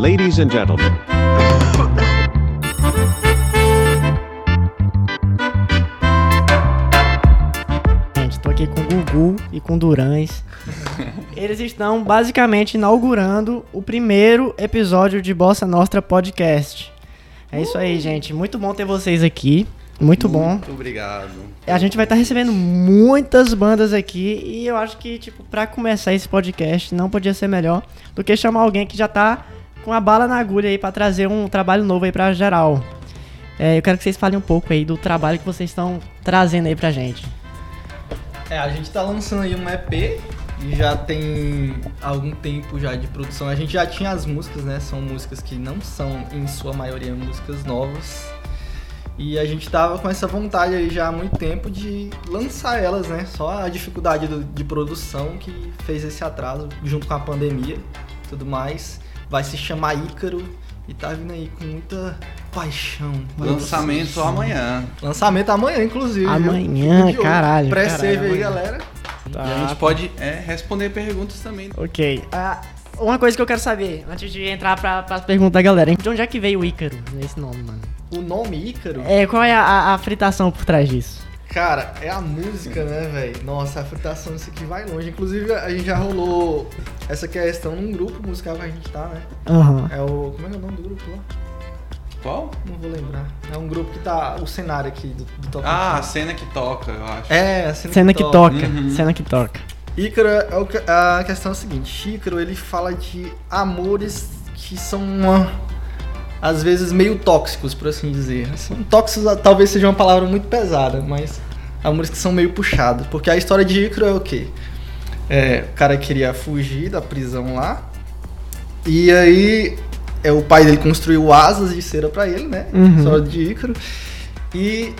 Ladies and gentlemen, Gente, tô aqui com o Gugu e com o Durães. Eles estão basicamente inaugurando o primeiro episódio de Bossa Nostra Podcast. É isso aí, gente. Muito bom ter vocês aqui. Muito bom. Muito obrigado. A gente vai estar recebendo muitas bandas aqui e eu acho que, tipo, pra começar esse podcast, não podia ser melhor do que chamar alguém que já tá com a bala na agulha aí pra trazer um trabalho novo aí pra geral. É, eu quero que vocês falem um pouco aí do trabalho que vocês estão trazendo aí pra gente. É, a gente tá lançando aí um EP e já tem algum tempo já de produção. A gente já tinha as músicas, né? São músicas que não são, em sua maioria, músicas novas. E a gente tava com essa vontade aí já há muito tempo de lançar elas, né? Só a dificuldade do- de produção que fez esse atraso, junto com a pandemia tudo mais. Vai se chamar Ícaro e tá vindo aí com muita paixão. Lançamento vocês. amanhã. Lançamento amanhã, inclusive. Amanhã, caralho, Pré-save aí, galera. Tá. E a gente pode é, responder perguntas também. Ok. Ah, uma coisa que eu quero saber, antes de entrar pra, pra pergunta da galera, hein? de onde é que veio o Ícaro, esse nome, mano? O nome Ícaro, É, qual é a, a- a fritação por trás disso? Cara, é a música, né, velho? Nossa, a fritação disso aqui vai longe. Inclusive, a gente já rolou essa questão num grupo musical que a gente tá, né? Aham. É o. Como é que é o nome do grupo lá? Qual? Não vou lembrar. É um grupo que tá. O cenário aqui do, do Top Ah, a cena que toca, eu acho. É, a cena, Cena que toca, Uhum. cena que toca. Ícaro, é o que- a questão é a seguinte: Ícaro ele fala de amores que são uma, às vezes meio tóxicos, por assim dizer. Assim, tóxicos ah, talvez seja uma palavra muito pesada, mas amores que são meio puxados. Porque a história de Ícaro é o quê? É, o cara queria fugir da prisão lá, e aí é, o pai dele construiu asas de cera pra ele, né? Uhum. História de Ícaro. E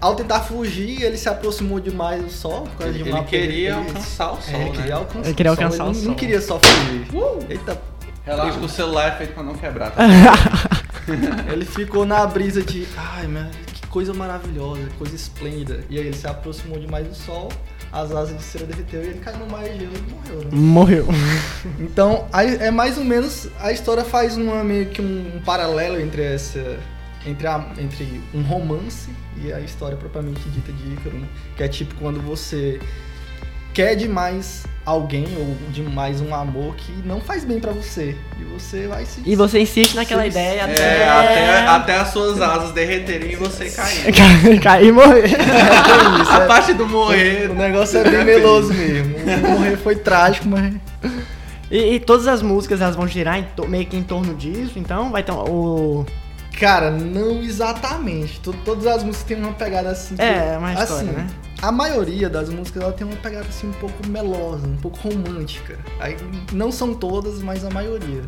ao tentar fugir, ele se aproximou demais do sol. Por causa de Ele uma queria ele- alcançar o sol, é, ele queria né? alcançar, Ele queria o sol, alcançar ele o não, sol. não queria só fugir. Eita, Relaxa que o celular é feito pra não quebrar. Tá? ele ficou na brisa de, ai, meu, que coisa maravilhosa, coisa esplêndida. E aí ele se aproximou demais do sol, as asas de cera derreteu e ele caiu no mar de gelo e morreu, né? Morreu. Então, aí é mais ou menos, a história faz uma, meio que um, um paralelo entre essa entre, a- entre um romance e a história propriamente dita de Ícaro, né? Que é tipo quando você quer demais alguém ou demais um amor que não faz bem pra você e você vai se E você insiste naquela Sim. ideia É, até, até as suas asas derreterem e você cair. Cair e morrer. É isso, A é- parte do morrer. o negócio é bem meloso mesmo. O morrer foi trágico, mas E, e todas as músicas elas vão girar em to- meio que em torno disso, então vai ter o. Cara, não exatamente. To- Todas as músicas têm uma pegada assim. que- É, uma história, assim, né? A maioria das músicas ela tem uma pegada assim um pouco melosa, um pouco romântica. Aí, não são todas, mas a maioria.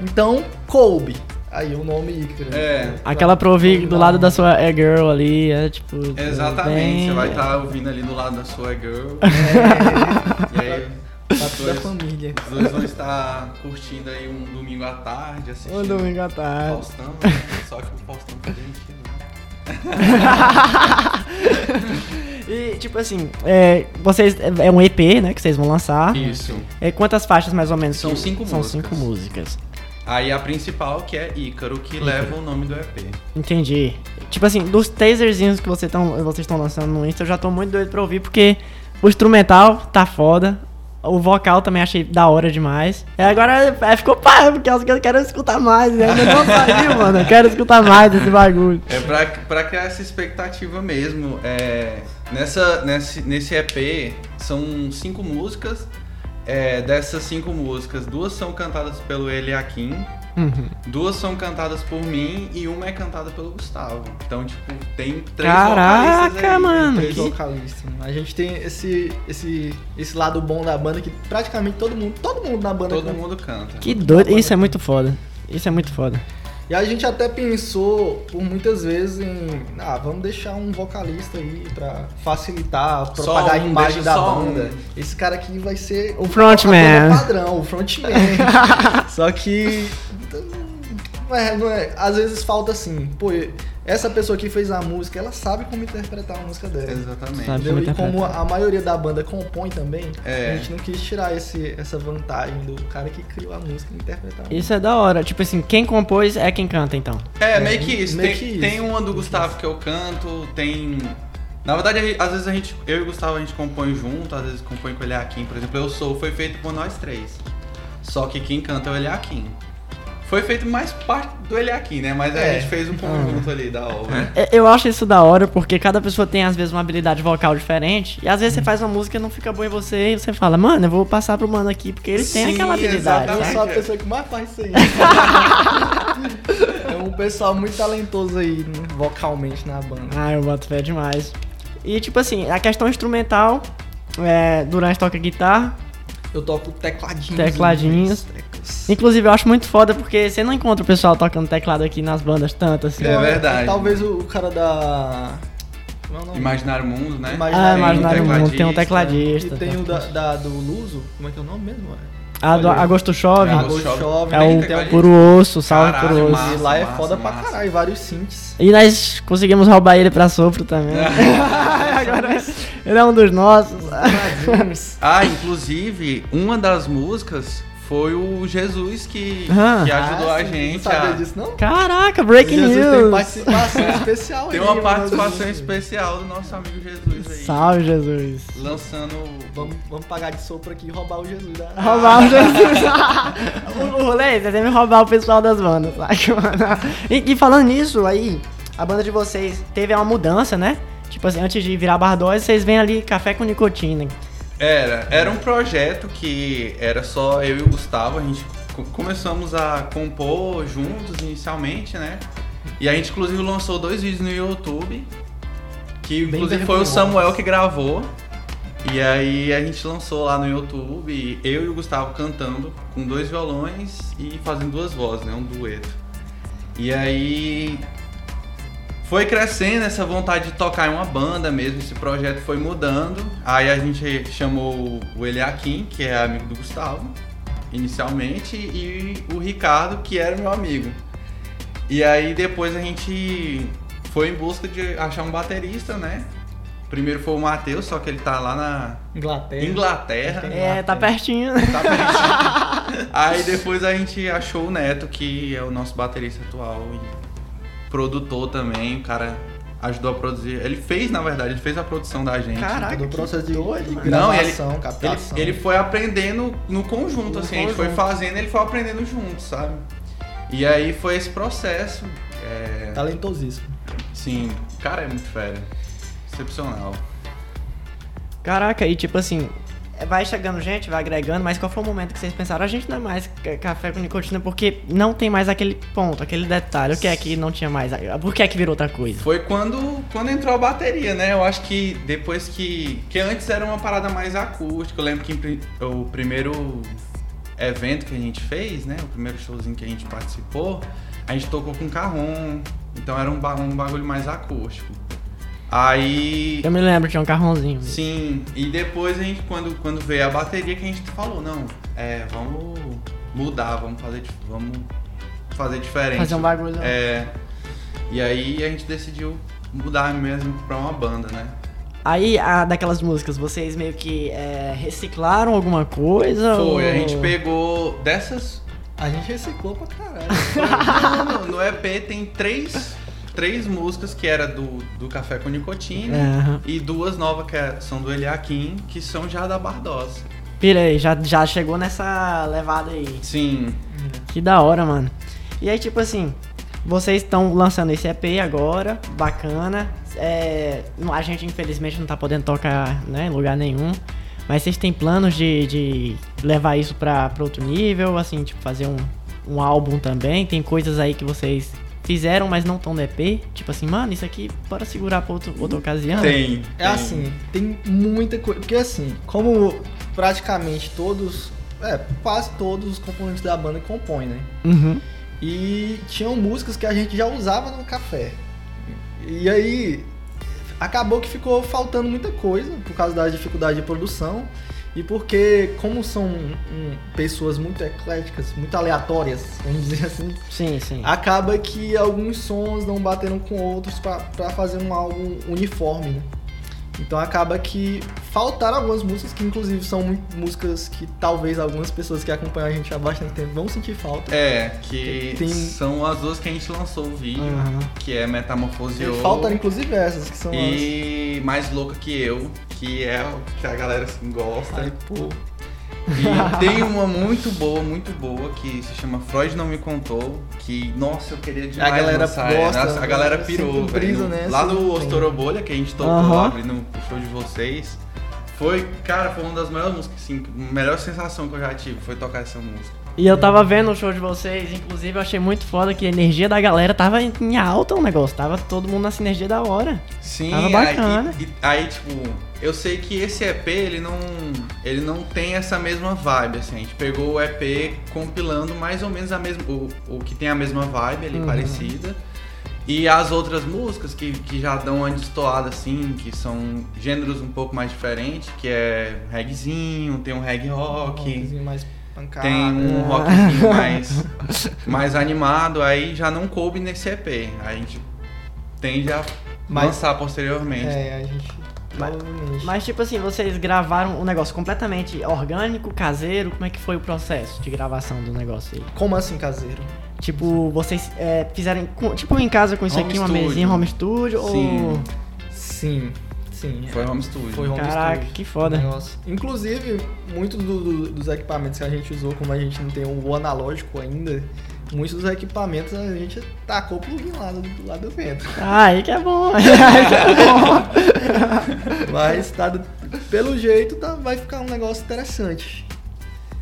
Então, coube. Aí o nome Ícaro. É. Aquela pra ouvir do lado da sua é girl ali, é tipo. Exatamente, bem- você vai estar ouvindo ali do lado da sua girl. É, E aí pra toda a dois. família. os dois vão estar curtindo aí um domingo à tarde, assistindo Um domingo à tarde. Faustão. né? Só que o Faustão tá demitido. E tipo assim, é, vocês. É é um EP, né? Que vocês vão lançar. Isso. É, quantas faixas mais ou menos? São que- cinco São músicas. cinco músicas. Aí a principal que é Ícaro, que leva o nome do EP. Entendi. Tipo assim, dos taserzinhos que vocês estão vocês estão lançando no Insta, eu já tô muito doido pra ouvir, porque o instrumental tá foda. O vocal também achei da hora demais. E agora é, ficou pá, porque eu quero escutar mais. né? Ainda não saiu, mano. Eu quero escutar mais desse bagulho. É pra, pra criar essa expectativa mesmo. É, nessa, nesse, nesse EP são cinco músicas. É, dessas cinco músicas, duas são cantadas pelo Eliakim, Uhum. duas são cantadas por mim e uma é cantada pelo Gustavo. Então, tipo, tem três Caraca, vocalistas aí. mano. Três que- vocalistas. A gente tem esse, esse, esse lado bom da banda que praticamente todo mundo, todo mundo na banda Todo canta. mundo canta. Que doido. Isso é muito foda. Isso é muito foda. E a gente até pensou por muitas vezes em, ah, vamos deixar um vocalista aí pra facilitar, propagar a um, imagem deixa da banda. um. Esse cara aqui vai ser O frontman. a padrão, o frontman. Só que não é, não é, às vezes falta assim, pô, essa pessoa que fez a música, ela sabe como interpretar a música dela. Exatamente. Sabe. Entendeu? E como a maioria da banda compõe também, É. a gente não quis tirar esse, essa vantagem do cara que criou a música e interpretar. a música. Isso é da hora. Tipo assim, quem compôs é quem canta, então. É, É, meio que isso. meio tem, que isso. tem uma do Gustavo que eu canto, tem. Na verdade, às vezes a gente, eu e o Gustavo, a gente compõe junto, às vezes compõe com o Eliakim. Por exemplo, Eu Sou foi feito por nós três. Só que quem canta é o Eliakim. Foi feito mais parte do Eliakim, né? Mas a É. gente fez um conjunto ali da obra. É, Eu acho isso da hora, porque cada pessoa tem, às vezes, uma habilidade vocal diferente. E às vezes você faz uma música e não fica boa em você. E você fala, mano, eu vou passar pro mano aqui, porque ele tem Sim, aquela habilidade. exatamente. Eu sou a pessoa que mais faz isso aí. é um pessoal muito talentoso aí, né, vocalmente na banda. Ah, eu boto fé demais. E, tipo assim, a questão instrumental, é, Durante toca guitarra. Eu toco tecladinhos. Tecladinhos. teclas. Inclusive, eu acho muito foda, porque você não encontra o pessoal tocando teclado aqui nas bandas tanto assim. É verdade. Talvez o, o cara da. Como é o nome? Imaginário Mundo, né? Ah, Imaginário Imaginário Mundo, Mundo, tem um E tecladista. tem o da, da- do Luso. Como é que é o nome mesmo? A do Olha aí. Agosto Chove. É, Agosto Chove. É Tem o tecladista. Puro Osso, salve Caralho, Puro Osso. massa. E lá é massa, foda pra massa. caralho, vários synths. E nós conseguimos roubar ele pra sopro também. Agora ele é um dos nossos. Ah, inclusive, uma das músicas foi o Jesus que, Ah. que ajudou Ah, a gente Não a. disso, não? Caraca, breaking Jesus tem news. participação especial Tem uma participação especial do nosso amigo Jesus aí. Salve, Jesus. Lançando. Vamos, vamos pagar de sopro aqui e roubar o Jesus da. Roubar o Jesus. o, o rolê é você deve roubar o pessoal das bandas, sabe? mano? E, e falando nisso, aí, a banda de vocês teve uma mudança, né? Tipo assim, antes de virar Bardose, vocês vêm ali café com nicotina. Era, era um projeto que era só eu e o Gustavo, a gente co- começamos a compor juntos inicialmente, né? E a gente inclusive lançou dois vídeos no YouTube, que Bem inclusive foi o. Samuel que gravou. E aí a gente lançou lá no YouTube, eu e o Gustavo cantando com dois violões e fazendo duas vozes, né? Um dueto. E aí foi crescendo essa vontade de tocar em uma banda mesmo, esse projeto foi mudando. Aí a gente chamou o Eliakim, que é amigo do Gustavo, inicialmente, e o Ricardo, que era meu amigo. E aí depois a gente foi em busca de achar um baterista, né? Primeiro foi o Matheus, só que ele tá lá na Inglaterra. Inglaterra. É, tá pertinho. Tá pertinho. Aí depois a gente achou o Neto, que é o nosso baterista atual e produtor também. O cara ajudou a produzir. Ele fez, na verdade, ele fez a produção da gente. Caraca, Todo o que processo de, de mano. Não, ele- gravação, Ele, captação. ele foi aprendendo no conjunto, No assim, a gente foi conjunto. fazendo, ele foi aprendendo junto, sabe? E aí foi esse processo. É, Talentosíssimo. sim, o cara é muito fera. Excepcional. Caraca, e tipo assim, vai chegando gente, vai agregando, mas qual foi o momento que vocês pensaram? A gente não é mais ca- café com nicotina porque não tem mais aquele ponto, aquele detalhe. O que é que não tinha mais? Por que é que virou outra coisa? Foi quando, quando entrou a bateria, né? Eu acho que depois que. Que antes era uma parada mais acústica. Eu lembro que o primeiro evento que a gente fez, né? O primeiro showzinho que a gente participou, a gente tocou com carrom. Então era um, um bagulho mais acústico. Aí. Eu me lembro, tinha um carrãozinho. Sim, e depois a gente, quando, quando veio a bateria, que a gente falou, não, é, vamos mudar, vamos fazer, vamos fazer diferente. Fazer um bagulho. É. E aí a gente decidiu mudar mesmo pra uma banda, né? Aí, a, daquelas músicas, vocês meio que é, reciclaram alguma coisa? Foi, ou- a gente pegou dessas. A gente reciclou pra caralho. no, no EP tem três, três músicas que era do, do Café com Nicotina. Aham. E duas novas que é- são do Eliakim, que são já da Bardosa. Pira aí, já, já chegou nessa levada aí. Sim, Que da hora, mano. E aí, tipo assim, vocês estão lançando esse EP agora, bacana. É, a gente, infelizmente, não tá podendo tocar né, em lugar nenhum. Mas vocês têm planos de, de levar isso pra, pra outro nível? Assim, tipo, fazer um, um álbum também? Tem coisas aí que vocês fizeram, mas não estão no EP? Tipo assim, mano, isso aqui bora segurar pra outro, outra ocasião? tem. É tem. assim, tem muita coisa. Porque assim, como praticamente todos. É, quase todos os componentes da banda compõem, né? Uhum. E tinham músicas que a gente já usava no café. E aí acabou que ficou faltando muita coisa por causa da dificuldade de produção. E porque, como são hum, pessoas muito ecléticas, muito aleatórias, vamos dizer assim, Sim, sim. acaba que alguns sons não bateram com outros pra pra fazer um álbum uniforme, né? Então acaba que faltaram algumas músicas que inclusive são músicas que talvez algumas pessoas que acompanham a gente há bastante tempo vão sentir falta. É, que Tem- são as duas que a gente lançou o vídeo, Aham. que é Metamorfose E faltaram inclusive essas que são e Mais Louca Que Eu, que é o que a galera assim, gosta. Ai, pô. E tem uma muito boa, muito boa, que se chama Freud Não Me Contou, que, nossa, eu queria demais A galera lançar. gosta, Nossa, a galera pirou, velho. nessa Lá no. Ostorobolha, que a gente tocou Aham. lá abrindo o show de vocês, foi, cara, foi uma das melhores músicas, assim, a melhor sensação que eu já tive foi tocar essa música. E eu tava vendo o show de vocês, inclusive eu achei muito foda que a energia da galera tava em alta o negócio, tava todo mundo na sinergia da hora. Sim, Tava aí- bacana. e- e- aí, tipo, eu sei que esse EP, ele não, ele não tem essa mesma vibe, assim. A gente pegou o EP compilando mais ou menos a mesma, o, o que tem a mesma vibe ali, Uhum. parecida. E as outras músicas que, que já dão uma destoada, assim, que são gêneros um pouco mais diferentes, que é reggaezinho, tem um reggae rock, rockzinho mais pancada. tem um rockzinho mais, mais animado, aí já não coube nesse EP. Aí a gente tende a Mas- lançar posteriormente. É, a gente. Mas-. Mas tipo assim, vocês gravaram um negócio completamente orgânico, caseiro, como é que foi o processo de gravação do negócio aí? Como assim, caseiro? Tipo, vocês é, fizeram, tipo em casa com isso Home aqui, uma studio. mesinha home studio Sim. ou... Sim, sim. Foi home studio. Foi home Caraca, studio. que foda. Negócio. Inclusive, muito do- do- dos equipamentos que a gente usou, como a gente não tem o analógico ainda, muitos dos equipamentos a gente tacou o plugin lá do, do lado do vento. Ah, aí que é bom, aí que é bom. Mas tá, pelo jeito tá, vai ficar um negócio interessante.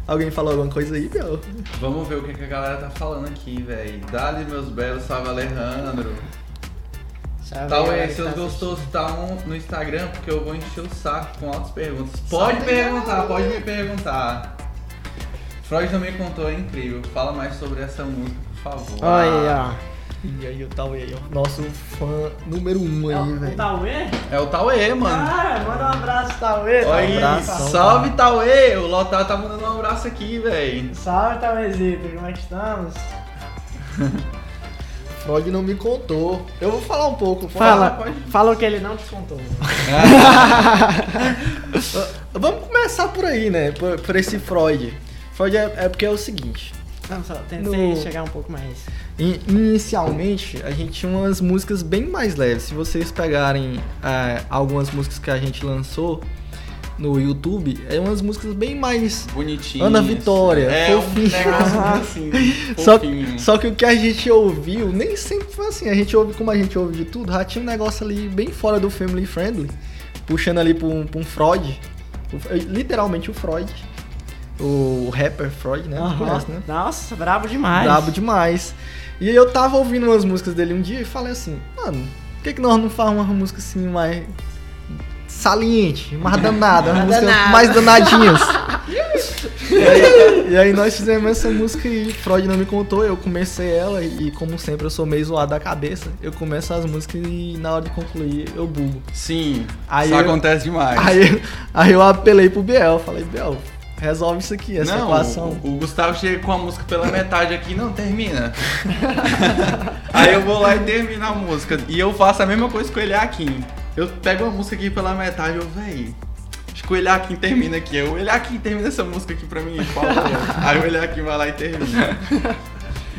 Alguém falou alguma coisa aí, Biel? Vamos ver o que, que a galera tá falando aqui, velho. Dali, meus belos, salve Alejandro. Tal galera é, que seus tá gostosos estão no Instagram, porque eu vou encher o saco com altas perguntas. Pode perguntar, pode me perguntar. Freud também contou, é incrível. Fala mais sobre essa música, por favor. Olha E aí, o Tauê aí, ó. Nosso fã número um ó. aí, É o velho. Tauê? É o Tauê, mano. Ah, manda um abraço, Tauê. Olha aí, abração, salve Tauê! O Lotar tá mandando um abraço aqui, velho. Salve, Tauêzito, como é que estamos? Freud não me contou. Eu vou falar um pouco. Fala, fala o que ele não te contou. Vamos começar por aí, né? Por, por esse Freud. Freud é, é porque é o seguinte. Não, só tentei No- chegar um pouco mais. In- Inicialmente, a gente tinha umas músicas bem mais leves. Se vocês pegarem é, algumas músicas que a gente lançou no YouTube, é umas músicas bem mais. Bonitinho. Ana Vitória, É um fofinho. negócio assim, Só, só que o que a gente ouviu nem sempre foi assim. A gente ouve como a gente ouve de tudo. Já tinha um negócio ali bem fora do family friendly, puxando ali pra um, pra um Freud. O- literalmente o Freud. O rapper Freud, né? Aham. Conhece, né? Nossa, brabo demais. Brabo demais. E eu tava ouvindo umas músicas dele um dia e falei assim, mano, por que, que nós não fazemos uma música assim mais saliente, mais danada, uma Mais música mais danadinhas. e, aí, e aí nós fizemos essa música e Freud não me contou, eu comecei ela e como sempre eu sou meio zoado da cabeça, eu começo as músicas e na hora de concluir eu bugo. Sim, Aí isso eu- acontece demais. Aí, aí eu apelei pro Biel, falei, Biel, resolve isso aqui, essa não, equação. o, o Gustavo chega com a música pela metade aqui, não termina. Aí eu vou lá e termino a música. E eu faço a mesma coisa com o Eliakim. Eu pego a música aqui pela metade, eu, véi. Acho que o Eliakim termina aqui. Eu, o Eliakim termina essa música aqui pra mim, por favor. aí o Eliakim vai lá e termina.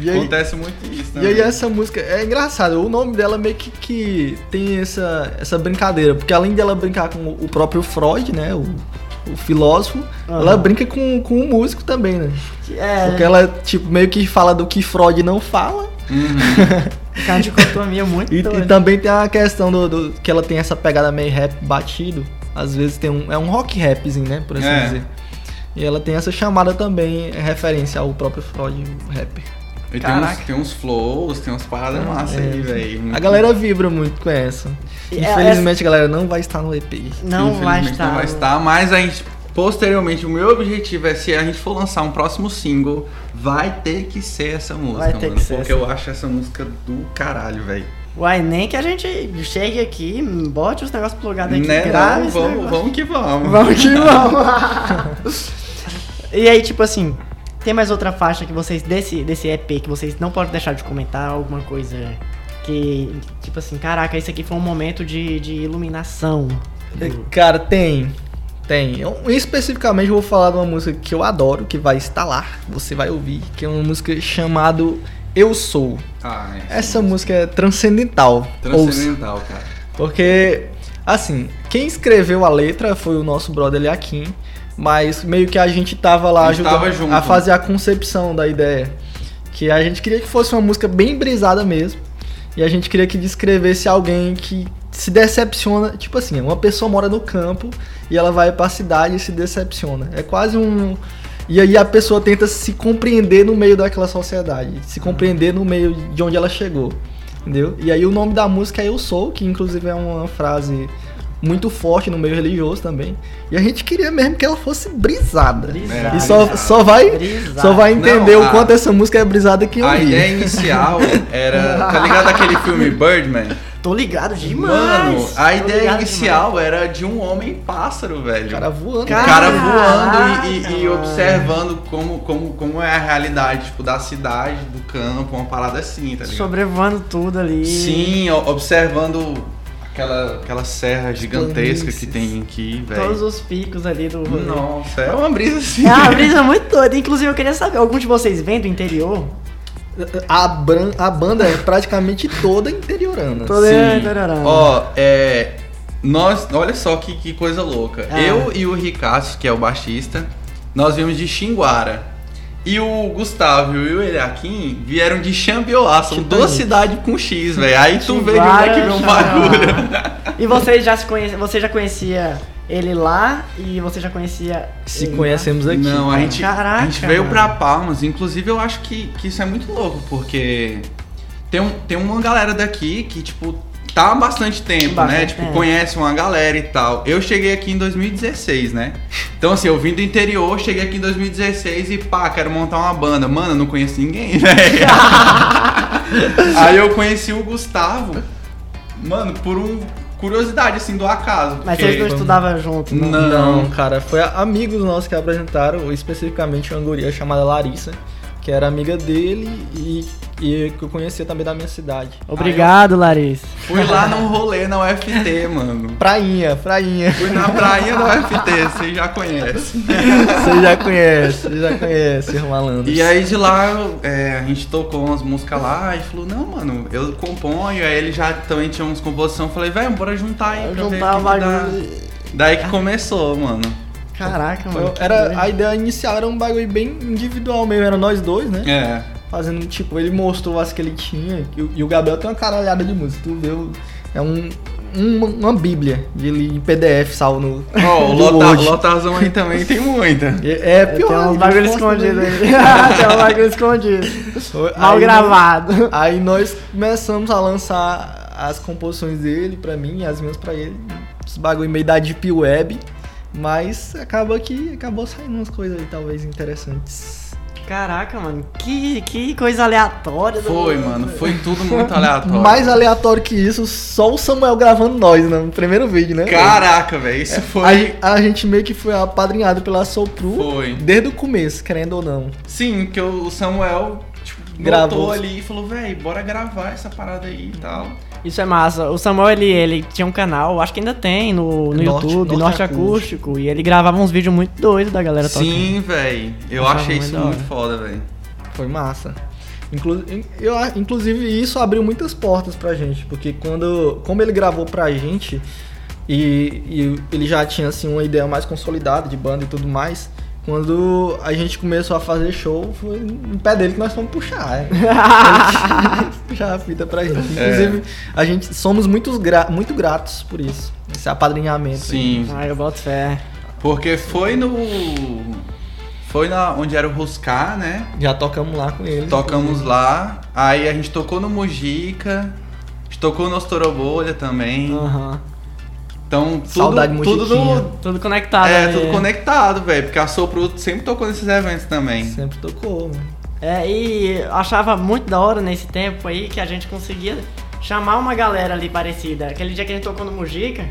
E aí, Acontece muito isso, E né? aí essa música é engraçado, o nome dela meio que, que tem essa, essa brincadeira, porque além dela brincar com o próprio Freud, né, o, o filósofo, Aham. ela brinca com, com o músico também, né? É, Porque ela, tipo, meio que fala do que Freud não fala, Uhum. muito e, e também tem a questão do, do- que ela tem essa pegada meio rap batido, às vezes tem um, é um rock rapzinho, né, por assim É. dizer. E ela tem essa chamada também, é referência ao próprio Freud, rapper. E tem uns, tem uns flows, tem umas paradas massas É. aí, velho. A galera vibra muito com essa. E é- Infelizmente a galera não vai estar no EP. Não vai Infelizmente estar. Não vai estar, mas a gente, posteriormente, o meu objetivo é se a gente for lançar um próximo single, vai ter que ser essa música, Vai ter mano. que ser porque essa. eu acho essa música do caralho, velho. Uai, nem que a gente chegue aqui, bote os negócios plugados aqui, Né? grave Não, vamos, vamos que vamos. Vamos que vamos. e aí, tipo assim, tem mais outra faixa que vocês, desse, desse EP, que vocês não podem deixar de comentar, alguma coisa que, tipo assim, caraca, esse aqui foi um momento de, de iluminação. Cara, tem. Tem. Eu, especificamente eu vou falar de uma música que eu adoro, que vai estar lá, você vai ouvir, que é uma música chamada Eu Sou. Ah, é. Essa música é transcendental. Ouça. Transcendental, cara. Porque, assim, quem escreveu a letra foi o nosso brother Eliakim, mas meio que a gente tava lá A gente ajudando tava junto. a fazer a concepção da ideia. Que a gente queria que fosse uma música bem brisada mesmo. E a gente queria que descrevesse alguém que se decepciona. Tipo assim, uma pessoa mora no campo e ela vai pra cidade e se decepciona. É quase um. E aí a pessoa tenta se compreender no meio daquela sociedade, se compreender no meio de onde ela chegou. Entendeu? E aí o nome da música é Eu Sou, que inclusive é uma frase muito forte no meio religioso também. E a gente queria mesmo que ela fosse brisada. Brisada. E só, só vai Brisada. só vai entender Não, o a- quanto essa música é brisada que eu A vi. ideia inicial era. Tá ligado aquele filme Birdman? Tô ligado demais. Mano, a tô ideia inicial era de um homem pássaro, velho. O cara voando. O cara voando e, e- e observando como, como, como é a realidade, tipo, da cidade, do campo, uma parada assim, tá ligado? Sobrevoando tudo ali. Sim, observando aquela, aquela serra gigantesca que tem aqui, Todos velho. os picos ali do rolê. Nossa, é uma brisa assim. É uma brisa muito doida. Inclusive, eu queria saber, algum de vocês vem do interior? A, bran- a banda é praticamente toda interiorana. Tô Sim. interiorano. Ó, é. Nós, olha só que, que coisa louca. Ah. Eu e o Ricardo, que é o baixista, nós viemos de Xinguara. E o Gustavo e o Eliakim vieram de Xambioá. São duas cidades com X, velho. Aí tu vê de onde é que vem um Xambioá. bagulho. E vocês já se conhece, você já conhecia ele lá e você já conhecia Se ele lá? conhecemos aqui. Não, a gente, Caraca, a gente veio mano. pra Palmas. Inclusive, eu acho que, que isso é muito louco, porque tem, um, tem uma galera daqui que, tipo, tá há bastante tempo, né? Bastante Tipo, tempo. conhece uma galera e tal. Eu cheguei aqui em 2016, né? Então, assim, eu vim do interior, cheguei aqui em 2016 e pá, quero montar uma banda. Mano, eu não conheço ninguém, velho. Aí eu conheci o Gustavo, mano, por um curiosidade, assim, do acaso. Mas porque- vocês não estudavam juntos, não? Não. Não, cara, foi amigos nossos que apresentaram, especificamente uma guria chamada Larissa, que era amiga dele e, e que eu conhecia também da minha cidade. Obrigado, Larissa. Fui lá num rolê na UFT, mano. Prainha, prainha. Fui na praia da UFT, você já conhece. Você já conhece, você já conhece, os malandros. E aí de lá é, a gente tocou umas músicas lá e falou, não, mano, eu componho. Aí ele já também tinha uns composições. Falei, velho, bora juntar aí pra ver Juntar que dá. bagulho. Daí que começou, mano. Caraca, mano. Eu- era, doido. a ideia inicial era um bagulho bem individual mesmo, era nós dois, né? É. Fazendo, tipo, ele mostrou as que ele tinha, e o, e o Gabriel tem uma caralhada de música, tu o- é um, um- uma bíblia de ele em PDF salvo no Ó, o do Lota, Word. Lotarzão aí também tem muita. É, é pior. Tem uns bagulho escondido aí. Tem um bagulho escondido. Mal Aí, gravado. Aí nós começamos a lançar as composições dele pra mim e as minhas pra ele. Os bagulho meio da Deep Web. Mas acaba que acabou saindo umas coisas aí talvez interessantes. Caraca, mano. Que, que coisa aleatória. do- Foi, mano. Foi tudo muito aleatório. Mais aleatório que isso, só o Samuel gravando nós né, no primeiro vídeo, né? Caraca, velho. Isso foi. A, a gente meio que foi apadrinhado pela Sopru Foi. desde o começo, querendo ou não. Sim, que o Samuel tipo, Gravou. ali e falou, velho, bora gravar essa parada aí e tal. Isso é massa. O Samuel, ele, ele tinha um canal, acho que ainda tem no, no Norte- YouTube, Norte Norte, Acústico. Acústico. E ele gravava uns vídeos muito doidos da galera tocando. Sim, velho. Eu achei isso muito foda, velho. Foi massa. Inclu eu, inclusive, isso abriu muitas portas pra gente, porque quando. Como ele gravou pra gente e, e ele já tinha assim, uma ideia mais consolidada de banda e tudo mais. Quando a gente começou a fazer show, foi no pé dele que nós fomos puxar. né? puxar a fita pra gente. Inclusive, a gente somos muitos gra muito gratos por isso. Esse apadrinhamento. Sim. Ah, eu boto fé. Porque foi no. Foi na, onde era o Ruscar, né? Já tocamos lá com ele. Tocamos lá. Aí a gente tocou no Mujica. A gente tocou no Ostorobolha também. Aham. Então, tudo, Saudade tudo no, Tudo conectado. É, né? tudo conectado, velho. Porque a Sopro sempre tocou nesses eventos também. Sempre tocou, mano. É, e eu achava muito da hora nesse tempo aí que a gente conseguia chamar uma galera ali parecida. Aquele dia que a gente tocou no Mujica,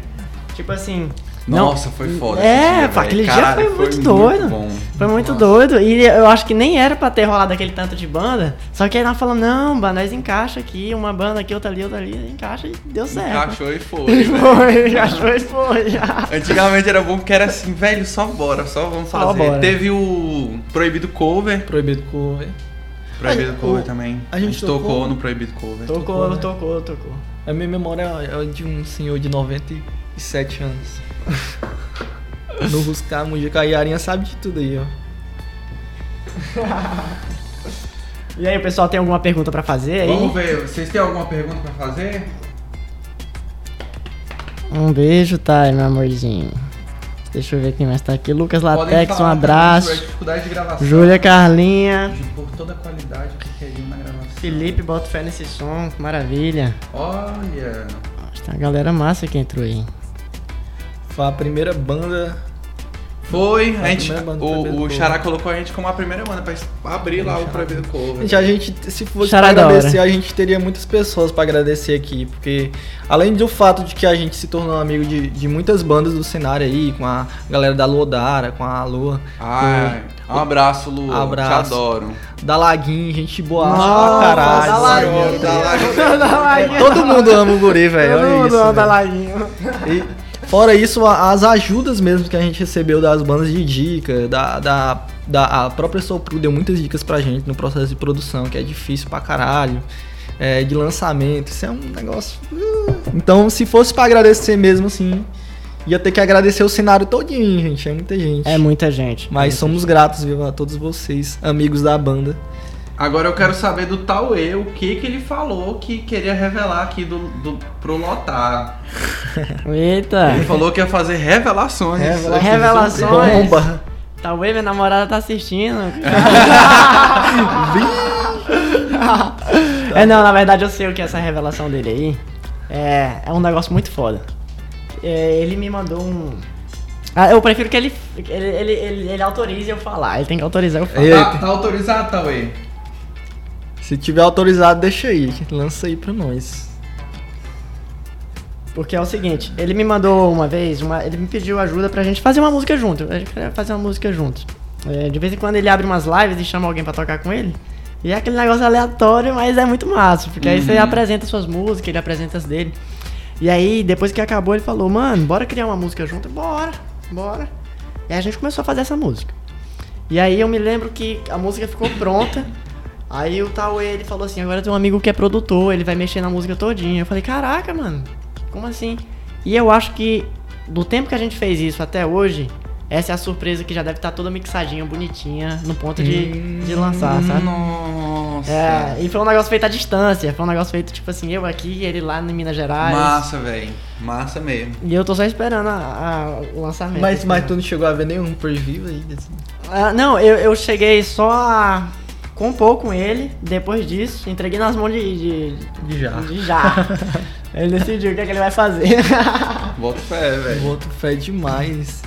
tipo assim. Não- Nossa, foi foda. É, esse dia, pá, aquele velho. dia Caralho, foi muito doido. bom. Foi muito Nossa. doido. E eu acho que nem era pra ter rolado aquele tanto de banda. Só que aí nós falamos, não, banda, nós encaixa aqui, uma banda aqui, outra ali, outra ali, encaixa e deu certo. Encaixou e foi. velho. Foi, encaixou e foi. já. Antigamente era bom porque era assim, velho, só bora, só vamos Só fazer. bora. Teve o Proibido Cover. Proibido cover. Proibido A- Cover o- também. a gente tocou, tocou- no Proibido Cover. Tocou, Tocou, né? tocou, tocou. A minha memória é de um senhor de 97 anos. no Ruscar, Mujica e a Arinha sabe de tudo aí, ó. E aí, pessoal, tem alguma pergunta pra fazer aí? Vamos ver, vocês têm alguma pergunta pra fazer? Um beijo, Thay, meu amorzinho. Deixa eu ver quem mais tá aqui. Lucas Latex, um abraço. Júlia Carlinha. Por toda a qualidade que queriam na gravação. Felipe, bota fé nesse som, que maravilha. Olha. Nossa, Tem uma galera massa que entrou aí. Foi a primeira banda. Foi, a A gente, banda o, o. Xará colocou a gente como a primeira banda pra abrir lá o Proibido Cover. Gente, a gente, se fosse Chará pra agradecer, a gente teria muitas pessoas pra agradecer aqui, porque além do fato de que a gente se tornou amigo de, de muitas bandas do cenário aí, com a galera da Luodara, com a Lua, Ai, um abraço, Lu. Abraço. Te adoro. da Laguinho, gente boa Nossa, pra caralho. da Laguinho. Da Laguinho. Todo mundo ama o guri, velho. Todo Olha mundo isso. ama da. Laguinho. E, fora isso, as ajudas mesmo que a gente recebeu das bandas de dica, da, da, da a própria Sopro deu muitas dicas pra gente no processo de produção, que é difícil pra caralho. é, de lançamento, isso é um negócio. uh. Então, se fosse pra agradecer mesmo, assim, ia ter que agradecer o cenário todinho, gente. É muita gente. É muita gente. Mas somos gratos, viu, a todos vocês, amigos da banda. Agora eu quero saber do Tauê o que que ele falou que queria revelar aqui do, do, pro Lotar. Eita. Ele falou que ia fazer revelações. Revelações. Revelações. Bomba. Talvez minha namorada tá assistindo. é, não, na verdade eu sei o que é essa revelação dele aí. É, é um negócio muito foda. É, ele me mandou um. Ah, eu prefiro que ele, ele, ele, ele, ele autorize eu falar. Ele tem que autorizar eu falar. Tá, tá autorizado, Tauê? Se tiver autorizado, deixa aí. Lança aí pra nós. Porque é o seguinte, ele me mandou uma vez, uma- ele me pediu ajuda pra gente fazer uma música junto. A gente queria fazer uma música junto. É, de vez em quando ele abre umas lives e chama alguém pra tocar com ele. E é aquele negócio aleatório, mas é muito massa. Porque aí você Uhum. apresenta suas músicas, ele apresenta as dele. E aí, depois que acabou, ele falou, mano, bora criar uma música junto? Bora, bora. E aí a gente começou a fazer essa música. E aí eu me lembro que a música ficou pronta. Aí o Tauê, ele falou assim, agora tem um amigo que é produtor, ele vai mexer na música todinha. Eu falei, caraca, mano, como assim? E eu acho que do tempo que a gente fez isso até hoje, essa é a surpresa que já deve estar toda mixadinha, bonitinha, no ponto de, de lançar, sabe? Nossa. É, e foi um negócio feito à distância, foi um negócio feito tipo assim, eu aqui, ele lá em Minas Gerais. Massa, velho. Massa mesmo. E eu tô só esperando a- a- o lançamento. Mas, mas tu não chegou a ver nenhum preview aí? Assim. Ah, não, eu, eu cheguei só a compor com ele, depois disso, entreguei nas mãos de, de, De já. de já. ele decidiu o que, é que ele vai fazer. Bota fé, velho. Boto fé demais.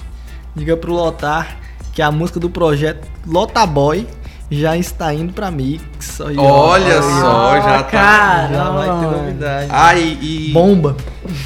Diga pro Lotar que a música do projeto Lotaboy já está indo pra mix. Ó. Olha Aí, só, já tá. cara. Já vai ter novidade. Ah, e, e, Bomba.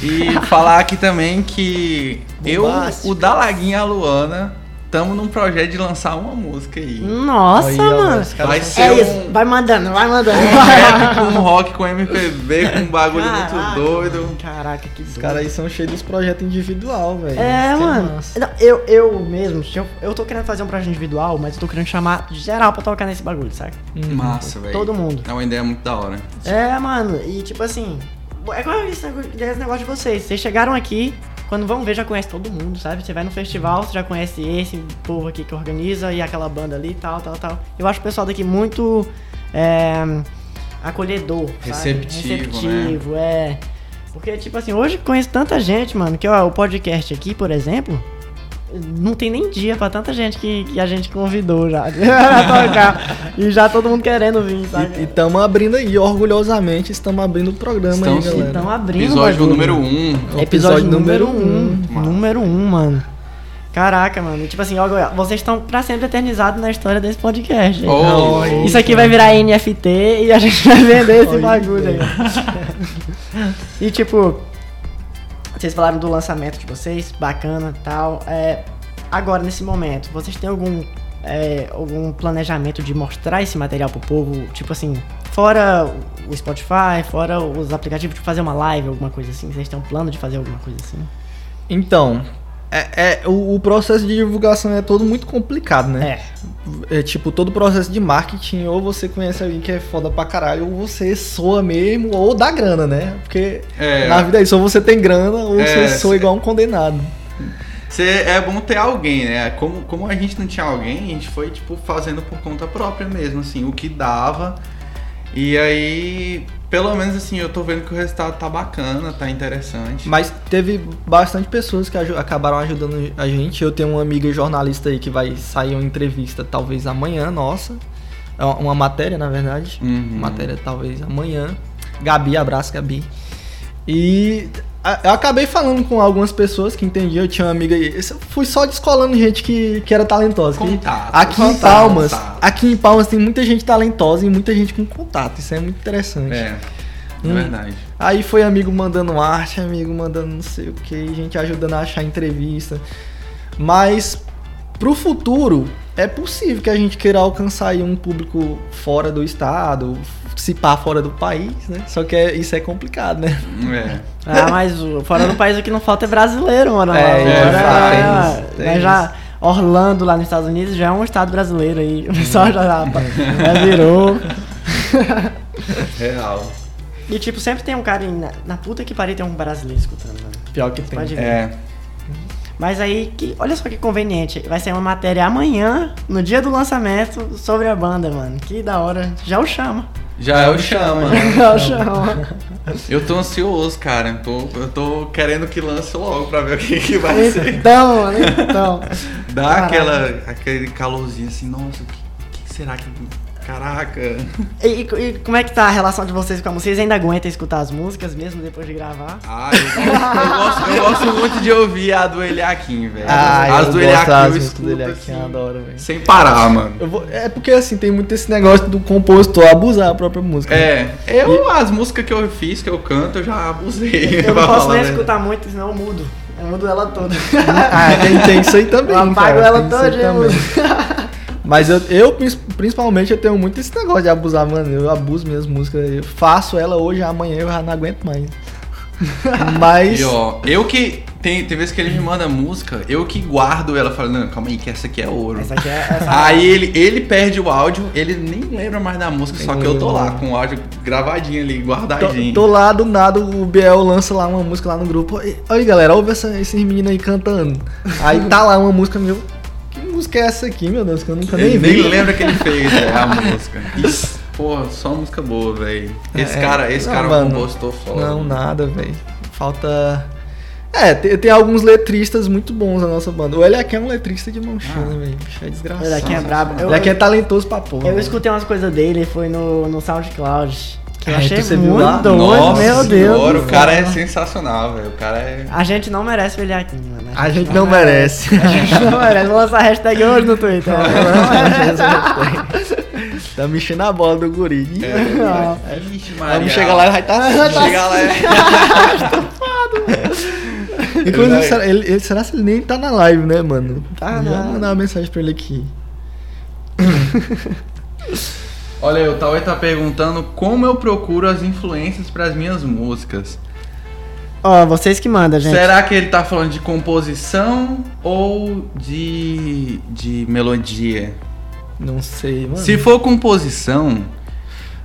e falar aqui também que eu, o Dalaguinha e a Luana, tamo num projeto de lançar uma música aí. Nossa, Aí, mano. os Vai ser É um- isso, vai mandando, vai mandando. Um rap com rock, com MPB, com um bagulho Caraca. muito doido. Caraca, que Os doido. caras aí são cheios dos projetos individual, velho. É, Isso que mano. massa. Não, eu, eu mesmo, eu, eu tô querendo fazer um projeto individual, mas eu tô querendo chamar geral pra tocar nesse bagulho, saca? Uhum. Massa, velho. Todo mundo. É uma ideia muito da hora. É, mano, e tipo assim, é igual negócio, esse negócio de vocês. Vocês chegaram aqui, quando vão ver, já conhece todo mundo, sabe? Você vai no festival, você já conhece esse povo aqui que organiza e aquela banda ali e tal, tal, tal. Eu acho o pessoal daqui muito é, acolhedor, sabe? Receptivo, né? Receptivo, é. Porque, tipo assim, hoje conheço tanta gente, mano, que ó, o podcast aqui, por exemplo, não tem nem dia pra tanta gente que, que a gente convidou já. pra tocar. e já todo mundo querendo vir, sabe? E estamos abrindo aí, orgulhosamente, estamos abrindo o programa Estamos- aí, galera. Então abrindo Episódio número 1. Um. Episódio, número 1. número Um, número 1, um, mano. Caraca, mano. Tipo assim, ó, vocês estão pra sempre eternizados na história desse podcast. Oh, Isso aqui vai virar NFT e a gente vai vender esse bagulho aí. E tipo, vocês falaram do lançamento de vocês, bacana tal. É, agora, nesse momento, vocês têm algum, é, algum planejamento de mostrar esse material pro povo? Tipo assim, fora o Spotify, fora os aplicativos de fazer uma live, alguma coisa assim? Vocês têm um plano de fazer alguma coisa assim? Então, é, é- o, o processo de divulgação é todo muito complicado, né? É. É tipo, todo o processo de marketing, ou você conhece alguém que é foda pra caralho, ou você soa mesmo, ou dá grana, né? Porque É. na vida é isso, ou você tem grana, ou É, você soa cê- igual um condenado. Cê- é bom ter alguém, né? Como, como a gente não tinha alguém, a gente foi, tipo, fazendo por conta própria mesmo, assim, o que dava. E aí, pelo menos assim, eu tô vendo que o resultado tá bacana, tá interessante. Mas teve bastante pessoas que aju- acabaram ajudando a gente. Eu tenho uma amiga jornalista aí que vai sair uma entrevista talvez amanhã, nossa. É uma- matéria, na verdade. Uhum. Matéria talvez amanhã. Gabi, abraço, Gabi. E eu acabei falando com algumas pessoas que entendiam. Eu tinha uma amiga aí. Eu fui só descolando gente que, que era talentosa. que Contato, aqui em contato, Palmas, contato. aqui em Palmas tem muita gente talentosa e muita gente com contato. Isso é muito interessante. É, é Hum. verdade. Aí foi amigo mandando arte, amigo mandando não sei o que, gente ajudando a achar entrevista. Mas pro futuro é possível que a gente queira alcançar aí um público fora do estado, se pá fora do país, né? Só que é- isso é complicado, né? É. Ah, mas fora do país o que não falta é brasileiro, mano. É, Agora, é, é, tem né, já Orlando lá nos Estados Unidos já é um estado brasileiro aí. O pessoal já, já virou. Real. E tipo, sempre tem um cara na, na puta que pariu tem um brasileiro escutando, mano. Pior que tem. Pode ver. É. Mas aí, que, olha só que conveniente. Vai sair uma matéria amanhã, no dia do lançamento, sobre a banda, mano. Que da hora. Já o chama. Já é o chama. Já o chama. Eu tô ansioso, cara. Eu tô, eu tô querendo que lance logo pra ver o que, que vai ser. Então, então. Dá Caralho. aquela, aquele calorzinho assim, nossa, o que, que será que. Caraca. E, e- e como é que tá a relação de vocês com a música? Vocês ainda aguentam escutar as músicas mesmo depois de gravar? Ah, eu, eu gosto, eu gosto muito de ouvir a do Eliakim, velho. Ah, as eu do gosto Eliakim eu escuto aqui, assim, eu adoro, velho. sem parar, mano. Eu vou- é porque assim, tem muito esse negócio do compositor abusar a própria música. né? É, eu, as músicas que eu fiz, que eu canto, eu já abusei. Eu não posso nem escutar muito, senão eu mudo. Eu mudo ela toda. Ah, tem, tem isso aí também. Eu apago cara, ela toda e eu mudo. Mas eu, eu, prin- principalmente, eu tenho muito esse negócio de abusar, mano. Eu abuso minhas músicas. Eu faço ela hoje, amanhã eu já não aguento mais. Mas. E ó, eu que. Tem, tem vezes que ele me manda música, eu que guardo ela, falo, não, calma aí, que essa aqui é ouro. Essa aqui é. Essa Aí ele, ele perde o áudio, ele nem lembra mais da música, só que eu tô lá com o áudio gravadinho ali, Tô, guardadinho. tô lá do nada, o Biel lança lá uma música lá no grupo. Oi, Olha galera, ouve essa, esses meninos aí cantando. Aí tá lá uma música meu. Que música é essa aqui, meu Deus? Que eu nunca nem Ele vi. nem lembra que ele fez é, a música. Isso, porra, só música boa, velho. Esse É, cara, esse não, cara é um mano, foda. Não, nada, velho. Falta. É, tem, tem alguns letristas muito bons na nossa banda. O Eliakim é um letrista de mão cheia, Ah. velho. Bicho, é desgraçado. Ele aqui é brabo. O Eliakim é talentoso pra porra. eu mano. escutei umas coisas dele, foi no, no SoundCloud. Que eu Ah, achei muito doido, Nossa meu Deus. senhora, o cara é sensacional, velho. O cara é. A gente não merece ele aqui, mano. A gente não merece. A gente não merece. Vou lançar a hashtag hoje no Twitter. tá mexendo a bola do guri. Não. Ixi, Maria. Vamos chegar lá e vai estar. Chega lá. Inclusive, Ele será, ele- ele- será que ele nem tá na live, né, mano? Tá, Já não. mandar uma mensagem pra ele aqui. Olha aí, o Tauê tá perguntando como eu procuro as influências pras minhas músicas. Ó, vocês que mandam, gente. Será que ele tá falando de composição ou de, de melodia? Não sei, mano. Se for composição,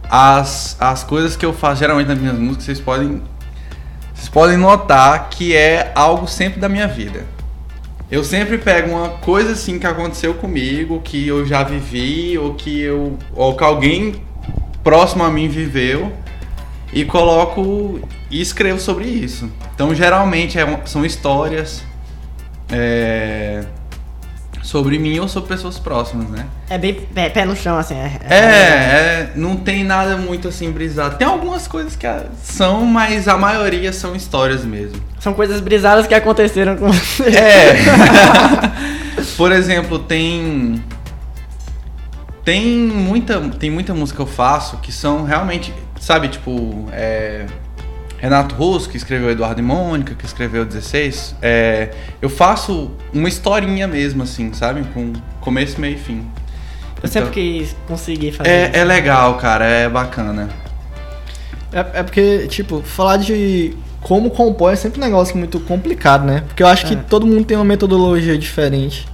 as, as coisas que eu faço geralmente nas minhas músicas, vocês podem, vocês podem notar que é algo sempre da minha vida. Eu sempre pego uma coisa assim que aconteceu comigo, que eu já vivi, ou que eu. ou que alguém próximo a mim viveu, e coloco e escrevo sobre isso. Então geralmente é são histórias, é, sobre mim ou sobre pessoas próximas, né? É bem pé, pé no chão, assim. É, É, é, não tem nada muito assim brisado. Tem algumas coisas que são, mas a maioria são histórias mesmo. São coisas brisadas que aconteceram com você. É. Por exemplo, tem tem muita tem muita música que eu faço que são realmente, sabe, tipo, é, Renato Russo, que escreveu Eduardo e Mônica, que escreveu 16, é, eu faço uma historinha mesmo, assim, sabe? Com começo, meio e fim. Eu sempre Então, quis conseguir fazer é, isso. é legal, cara, é bacana. É, é porque, tipo, falar de como compor é sempre um negócio muito complicado, né? Porque eu acho que É. todo mundo tem uma metodologia diferente.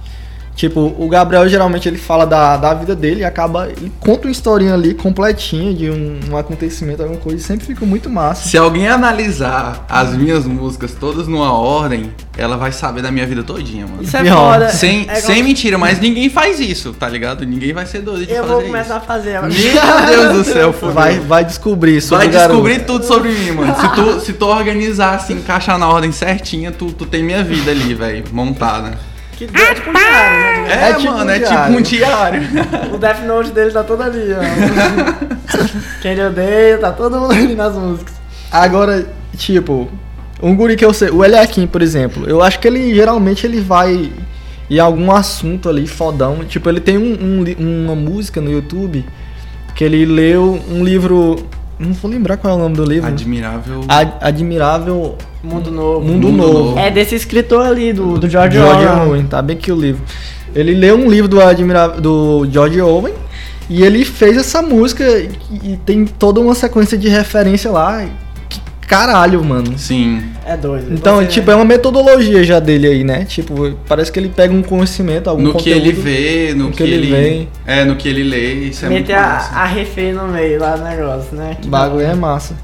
Tipo, o Gabriel geralmente ele fala da, da vida dele e acaba. Ele conta uma historinha ali completinha de um, um acontecimento, alguma coisa, e sempre fica muito massa. Se alguém analisar as minhas músicas todas numa ordem, ela vai saber da minha vida todinha, mano. Isso é Pior. foda. Sem, É sem mentira, mas ninguém faz isso, tá ligado? Ninguém vai ser doido de Eu fazer vou começar a isso. fazer agora. Meu Deus do céu, fudeu. Vai, vai descobrir isso. Vai descobrir tudo sobre mim, mano. Se tu, se tu organizar assim, encaixar na ordem certinha, tu, tu tem minha vida ali, velho, montada. Que é tipo um diário, né? É, É tipo mano, um é tipo um diário. O Death Note dele tá todo ali, ó. Quem ele odeia, tá todo mundo ali nas músicas. Agora, tipo, um guri que eu sei, o Eliakim, por exemplo, eu acho que ele geralmente ele vai em algum assunto ali fodão. Tipo, ele tem um- um uma música no YouTube que ele leu um livro. Não vou lembrar qual é o nome do livro. Admirável. Ad- Admirável Mundo Novo. Mundo, Mundo Novo. Novo. É desse escritor ali, do, do George, George Orwell. Owen, tá bem aqui o livro. Ele leu um livro do Admirável do George Owen e ele fez essa música e, e tem toda uma sequência de referência lá. Que caralho, mano. Sim. É doido. Então, Você- tipo, é uma metodologia já dele aí, né? Tipo, parece que ele pega um conhecimento, algum No que conteúdo. ele vê, no, que, ele. vê. É, no que ele lê, isso é muito a, massa. a refém no meio lá do negócio, né? Que O bagulho é massa.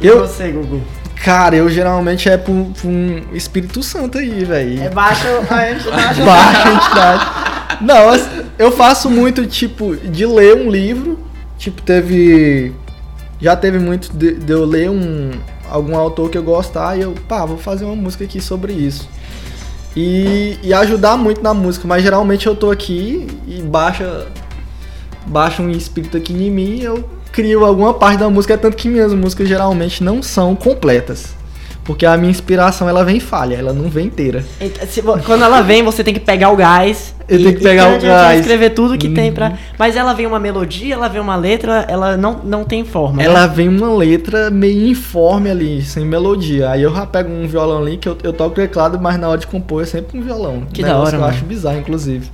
E Eu, você, Gugu? cara, eu geralmente é por um Espírito Santo aí, velho. É baixo a entidade. Baixa entidade. Não, eu faço muito, tipo, de ler um livro. Tipo, teve. Já teve muito de, de eu ler um, algum autor que eu gostar e eu, pá, vou fazer uma música aqui sobre isso. E, e ajudar muito na música, mas geralmente eu tô aqui e baixa, baixa um espírito aqui em mim e eu crio alguma parte da música, tanto que minhas músicas geralmente não são completas. Porque a minha inspiração ela vem falha, ela não vem inteira. Então, se quando ela vem, você tem que pegar o gás. Eu tenho que pegar o cante, gás. escrever tudo que tem Uhum. pra. Mas ela vem uma melodia, ela vem uma letra, ela não, não tem forma. né? Ela vem uma letra meio informe ali, sem melodia. Aí eu já pego um violão ali que eu, eu toco teclado, mas na hora de compor é sempre um violão. Que Negócio da hora, Eu mano. acho bizarro, inclusive.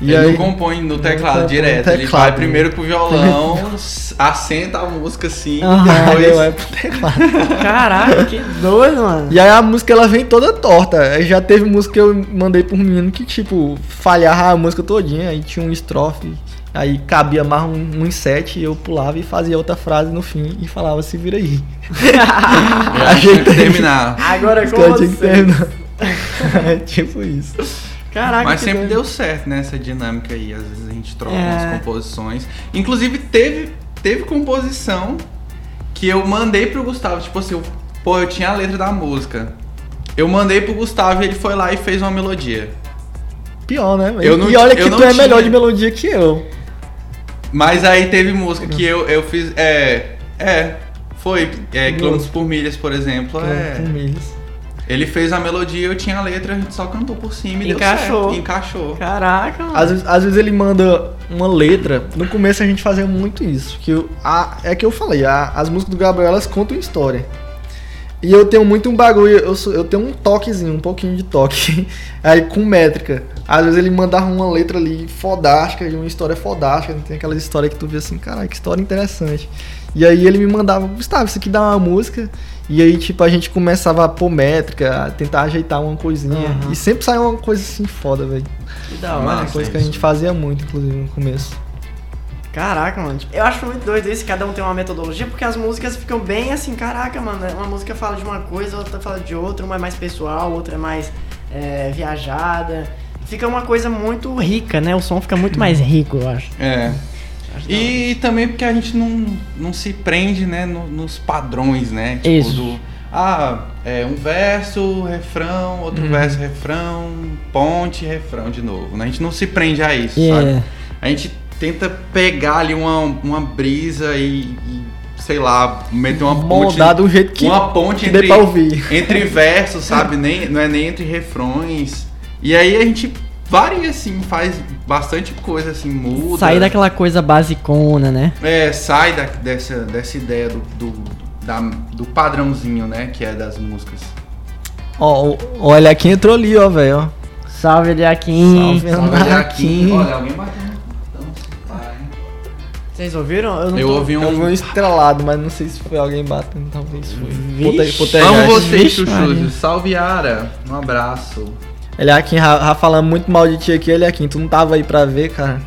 E ele aí, não compõe no teclado direto, ele teclado. vai primeiro pro violão, assenta a música assim, eu depois... é pro teclado. Caraca, que doido, mano. E aí a música ela vem toda torta. Aí já teve música que eu mandei por menino que, tipo, falhava a música todinha. Aí tinha um estrofe, aí cabia mais um, um sete e eu pulava e fazia outra frase no fim e falava se vira aí. Eu acho que tinha que terminar. Agora Os com caras tinham que terminar. É tipo isso. Caraca, Mas sempre deu certo nessa dinâmica aí. Às vezes a gente troca É. umas composições. Inclusive, teve, teve composição que eu mandei pro Gustavo. Tipo assim, eu, pô, eu tinha a letra da música. Eu mandei pro Gustavo e ele foi lá e fez uma melodia. Pior, né? Eu não e olha ti- eu que não tu é tinha. melhor de melodia que eu. Mas aí teve música que eu, eu fiz. É. É. Foi. É, Quilômetros por Milhas, por exemplo. É, Com milhas. Ele fez a melodia, eu tinha a letra, a gente só cantou por cima e Encaixou. deu certo. Encaixou. Caraca, mano. Às vezes, às vezes ele manda uma letra. No começo a gente fazia muito isso. Que eu- a- é que eu falei, a- as músicas do Gabriel elas contam história. E eu tenho muito um bagulho, eu, sou- eu tenho um toquezinho, um pouquinho de toque. Aí com métrica. Às vezes ele mandava uma letra ali fodástica, de uma história fodástica. Tem aquela história que tu vê assim, caralho, que história interessante. E aí ele me mandava, Gustavo, isso aqui dá uma música. E aí, tipo, a gente começava a pôr métrica, a tentar ajeitar uma coisinha. Aham. E sempre saia uma coisa assim foda, velho. Que da hora. Uma coisa que a gente fazia muito, inclusive, no começo. Caraca, mano. Tipo, Eu acho muito doido isso, cada um tem uma metodologia, porque as músicas ficam bem assim, caraca, mano. Uma música fala de uma coisa, outra fala de outra, uma é mais pessoal, outra é mais é, viajada. Fica uma coisa muito rica, né? O som fica muito mais rico, eu acho. É. Hora. E também porque a gente não, não se prende, né, no- nos padrões, né? Tipo, Isso. do. Ah, é um verso, refrão, outro Uhum. verso, refrão, ponte, refrão de novo. né? A gente não se prende a isso, Yeah. sabe? A gente tenta pegar ali uma, uma brisa e, e, sei lá, meter uma ponte. Moldar do jeito que, uma ponte que dê entre, pra ouvir. entre versos, sabe? Nem, não é nem entre refrões. E aí a gente varia, assim, faz bastante coisa, assim, muda. Sair daquela coisa basicona, né? É, sai da- dessa, dessa ideia do, do, da- do padrãozinho, né? Que é das músicas. Ó, o- olha quem entrou ali, ó, velho. ó. Salve, Eliakim. Salve. Salve. Joaquim. Olha, alguém bateu? Vocês ouviram? Eu não Eu tô- ouvi Eu vi um um. estrelado, mas não sei se foi alguém batendo, talvez foi. Vixe. Amo vocês, chuchus. Salve, Ara. Um abraço. Ele aqui, já, já falando muito mal de ti aqui, ele aqui. Tu não tava aí pra ver, cara.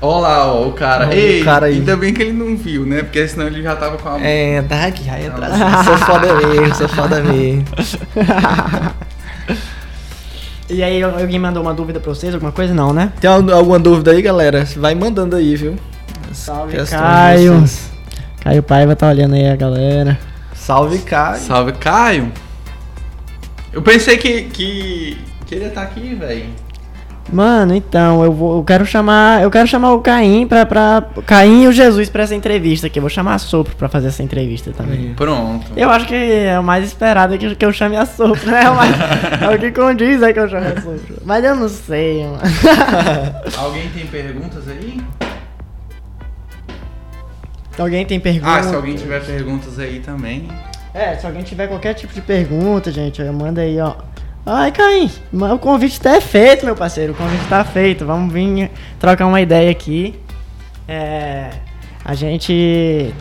Olha lá, ó, o cara. Ó, o Ei, cara aí. ainda bem que ele não viu, né? Porque senão ele já tava com a. É, tá aqui, já entra. Sou foda mesmo, sou foda mesmo. E aí, alguém mandou uma dúvida pra vocês? Alguma coisa? Não, né? Tem al- alguma dúvida aí, galera? Vai mandando aí, viu? Salve, Caio. Caio Paiva tá olhando aí a galera. Salve, Caio. Salve, Caio. Eu pensei que, que, que ele ia estar aqui, velho. Mano, então, eu vou. Eu quero chamar. Eu quero chamar o Caim pra. pra Caim e o Jesus pra essa entrevista aqui. Eu vou chamar a Sopro pra fazer essa entrevista também. Pronto. Eu acho que é o mais esperado que, que eu chame a Sopro, né? É o, mais, é o que condiz é que eu chame a Sopro. Mas eu não sei, mano. Alguém tem perguntas aí? Alguém tem pergunta? Ah, se alguém tiver perguntas aí também. É, se alguém tiver qualquer tipo de pergunta, gente, manda aí, ó. Ai, Caim, o convite tá feito, meu parceiro. O convite tá feito. Vamos vir trocar uma ideia aqui. É, a gente